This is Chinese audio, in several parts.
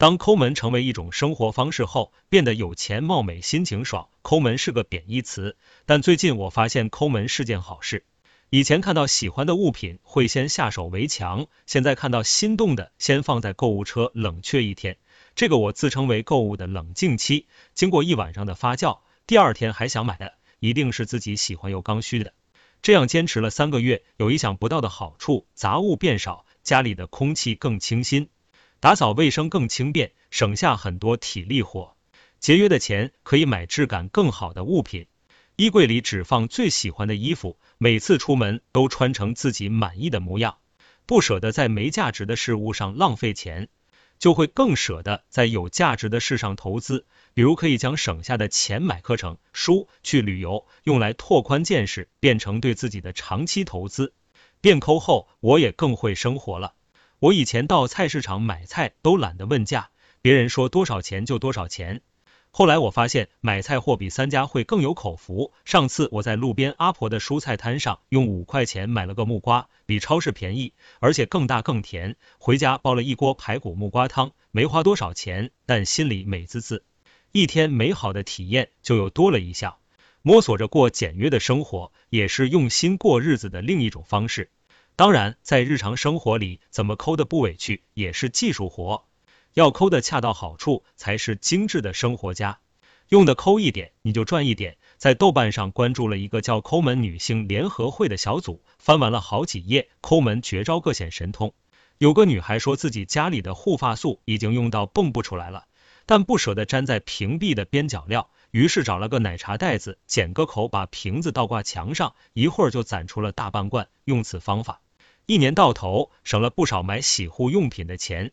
当抠门成为一种生活方式后，变得有钱貌美心情爽。抠门是个贬义词，但最近我发现抠门是件好事。以前看到喜欢的物品会先下手为强，现在看到心动的先放在购物车冷却一天。这个我自称为购物的冷静期。经过一晚上的发酵，第二天还想买的，一定是自己喜欢又刚需的。这样坚持了三个月，有意想不到的好处：杂物变少，家里的空气更清新。打扫卫生更轻便，省下很多体力活。节约的钱可以买质感更好的物品。衣柜里只放最喜欢的衣服，每次出门都穿成自己满意的模样。不舍得在没价值的事物上浪费钱，就会更舍得在有价值的事上投资。比如可以将省下的钱买课程、书、去旅游，用来拓宽见识，变成对自己的长期投资。变抠后，我也更会生活了。我以前到菜市场买菜都懒得问价，别人说多少钱就多少钱。后来我发现买菜货比三家会更有口福。上次我在路边阿婆的蔬菜摊上用五块钱买了个木瓜，比超市便宜，而且更大更甜。回家煲了一锅排骨木瓜汤，没花多少钱，但心里美滋滋。一天美好的体验就又多了一项。摸索着过简约的生活，也是用心过日子的另一种方式。当然，在日常生活里，怎么抠的不委屈也是技术活，要抠的恰到好处才是精致的生活家。用的抠一点，你就赚一点。在豆瓣上关注了一个叫“抠门女性联合会”的小组，翻完了好几页，抠门绝招各显神通。有个女孩说自己家里的护发素已经用到蹦不出来了，但不舍得粘在屏蔽的边角料，于是找了个奶茶袋子，剪个口，把瓶子倒挂墙上，一会儿就攒出了大半罐。用此方法。一年到头省了不少买洗护用品的钱，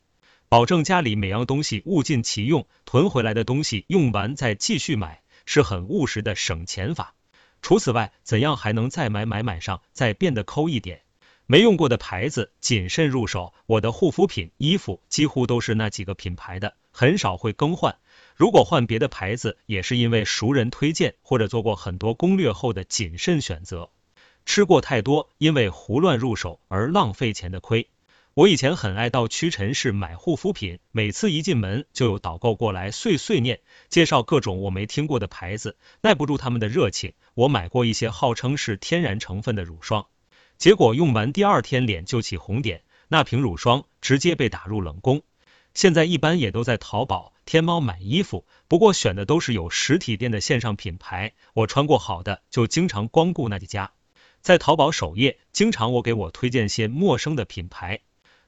保证家里每样东西物尽其用，囤回来的东西用完再继续买，是很务实的省钱法。除此外，怎样还能再买买买上，再变得抠一点？没用过的牌子，谨慎入手。我的护肤品、衣服几乎都是那几个品牌的，很少会更换。如果换别的牌子，也是因为熟人推荐或者做过很多攻略后的谨慎选择。吃过太多因为胡乱入手而浪费钱的亏。我以前很爱到屈臣氏买护肤品，每次一进门就有导购过来碎碎念，介绍各种我没听过的牌子，耐不住他们的热情，我买过一些号称是天然成分的乳霜，结果用完第二天脸就起红点，那瓶乳霜直接被打入冷宫。现在一般也都在淘宝、天猫买衣服，不过选的都是有实体店的线上品牌，我穿过好的就经常光顾那几家。在淘宝首页，经常我给我推荐些陌生的品牌，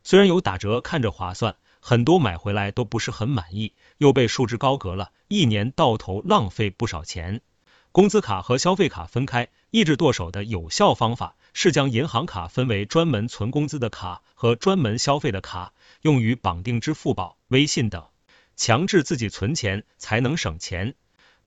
虽然有打折，看着划算，很多买回来都不是很满意，又被束之高阁了，一年到头浪费不少钱。工资卡和消费卡分开，抑制剁手的有效方法是将银行卡分为专门存工资的卡和专门消费的卡，用于绑定支付宝、微信等，强制自己存钱才能省钱。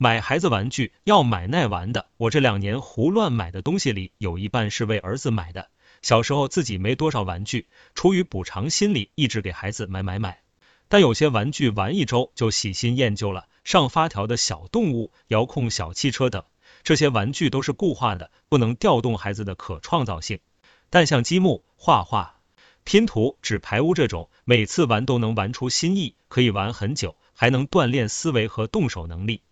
买孩子玩具要买耐玩的，我这两年胡乱买的东西里有一半是为儿子买的。小时候自己没多少玩具，出于补偿心理，一直给孩子买买买。但有些玩具玩一周就喜新厌旧了，上发条的小动物、遥控小汽车等，这些玩具都是固化的，不能调动孩子的可创造性。但像积木、画画、拼图、纸牌屋这种，每次玩都能玩出新意，可以玩很久，还能锻炼思维和动手能力。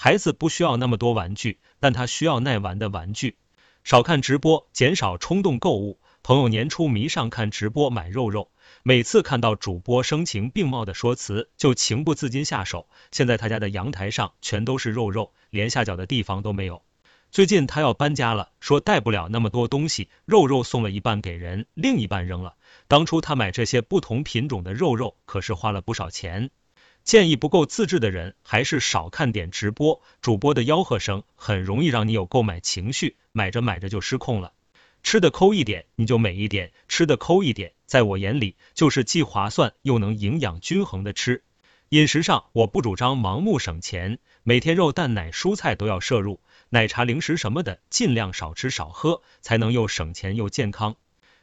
孩子不需要那么多玩具，但他需要耐玩的玩具。少看直播，减少冲动购物。朋友年初迷上看直播买肉肉，每次看到主播声情并茂的说辞，就情不自禁下手。现在他家的阳台上全都是肉肉，连下脚的地方都没有。最近他要搬家了，说带不了那么多东西，肉肉送了一半给人，另一半扔了。当初他买这些不同品种的肉肉，可是花了不少钱。建议不够自制的人，还是少看点直播。主播的吆喝声很容易让你有购买情绪，买着买着就失控了。吃的抠一点，你就美一点；吃的抠一点，在我眼里就是既划算又能营养均衡的吃。饮食上，我不主张盲目省钱，每天肉蛋奶蔬菜都要摄入，奶茶零食什么的尽量少吃少喝，才能又省钱又健康。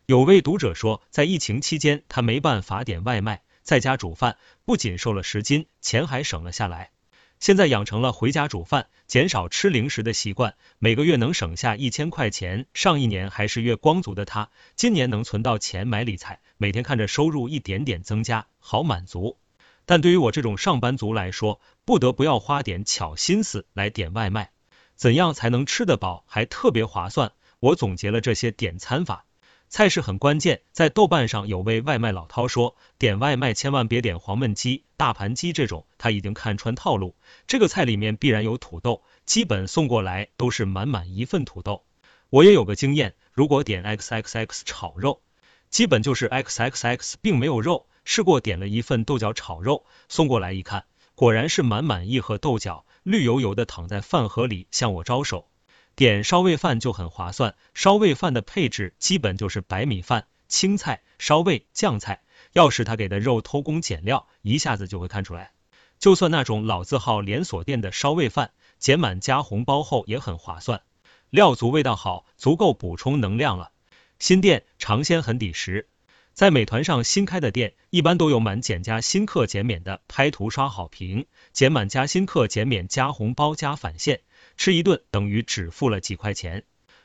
有位读者说，在疫情期间，他没办法点外卖。在家煮饭不仅瘦了十斤，钱还省了下来。现在养成了回家煮饭、减少吃零食的习惯，每个月能省下一千块钱。上一年还是月光族的他，今年能存到钱买理财，每天看着收入一点点增加，好满足。但对于我这种上班族来说，不得不要花点巧心思来点外卖。怎样才能吃得饱还特别划算？我总结了这些点餐法。菜式很关键，在豆瓣上有位外卖老饕说，点外卖千万别点黄焖鸡、大盘鸡这种，他已经看穿套路。这个菜里面必然有土豆，基本送过来都是满满一份土豆。我也有个经验，如果点 xxx 炒肉，基本就是 xxx 并没有肉。试过点了一份豆角炒肉，送过来一看，果然是满满一盒豆角，绿油油的躺在饭盒里向我招手。点烧味饭就很划算，烧味饭的配置基本就是白米饭、青菜、烧味、酱菜。要是他给的肉偷工减料，一下子就会看出来。就算那种老字号连锁店的烧味饭，减满加红包后也很划算，料足味道好，足够补充能量了。新店尝鲜很抵食，在美团上新开的店，一般都有满减加新客减免的，拍图刷好评，减满加新客减免加红包加返现。吃一顿等于只付了几块钱，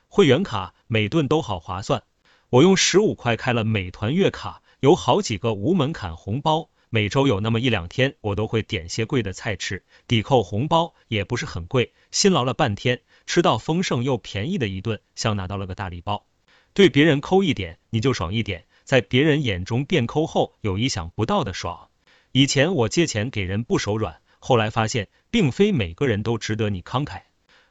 会员卡每顿都好划算。我用十五块开了美团月卡，有好几个无门槛红包，每周有那么一两天我都会点些贵的菜吃，抵扣红包也不是很贵，辛劳了半天，吃到丰盛又便宜的一顿，像拿到了个大礼包。对别人抠一点，你就爽一点，在别人眼中变抠后有意想不到的爽。以前我借钱给人不手软，后来发现并非每个人都值得你慷慨。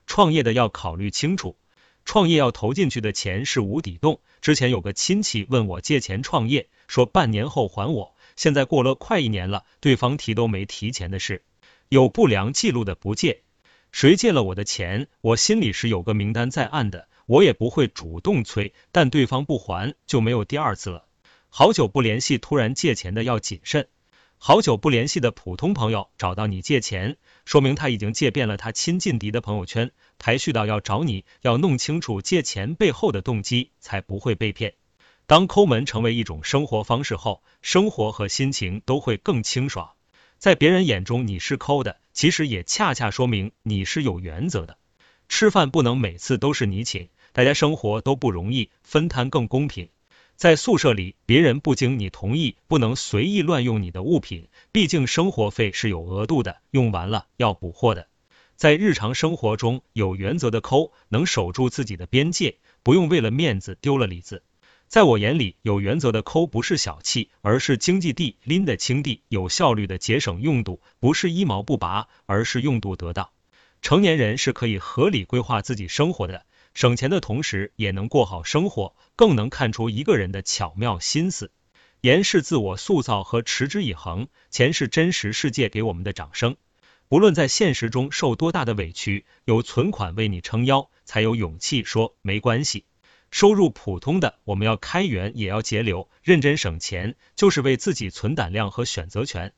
创业的要考虑清楚，创业要投进去的钱是无底洞。之前有个亲戚问我借钱创业，说半年后还我，现在过了快一年了，对方提都没提钱的事，有不良记录的不借。谁借了我的钱，我心里是有个名单在案的，我也不会主动催，但对方不还就没有第二次了。好久不联系，突然借钱的要谨慎。好久不联系的普通朋友找到你借钱，说明他已经借遍了他亲近敌的朋友圈，排序到要找你，要弄清楚借钱背后的动机，才不会被骗。当抠门成为一种生活方式后，生活和心情都会更清爽。在别人眼中你是抠的，其实也恰恰说明你是有原则的。吃饭不能每次都是你请，大家生活都不容易，分摊更公平。在宿舍里，别人不经你同意，不能随意乱用你的物品，毕竟生活费是有额度的，用完了要补货的。在日常生活中，有原则的抠，能守住自己的边界，不用为了面子丢了里子。在我眼里，有原则的抠不是小气，而是经济地拎得清地，有效率的节省用度，不是一毛不拔，而是用度得当。成年人是可以合理规划自己生活的。省钱的同时，也能过好生活，更能看出一个人的巧妙心思。严是自我塑造和持之以恒，钱是真实世界给我们的掌声。不论在现实中受多大的委屈，有存款为你撑腰，才有勇气说没关系。收入普通的，我们要开源，也要节流，认真省钱，就是为自己存胆量和选择权。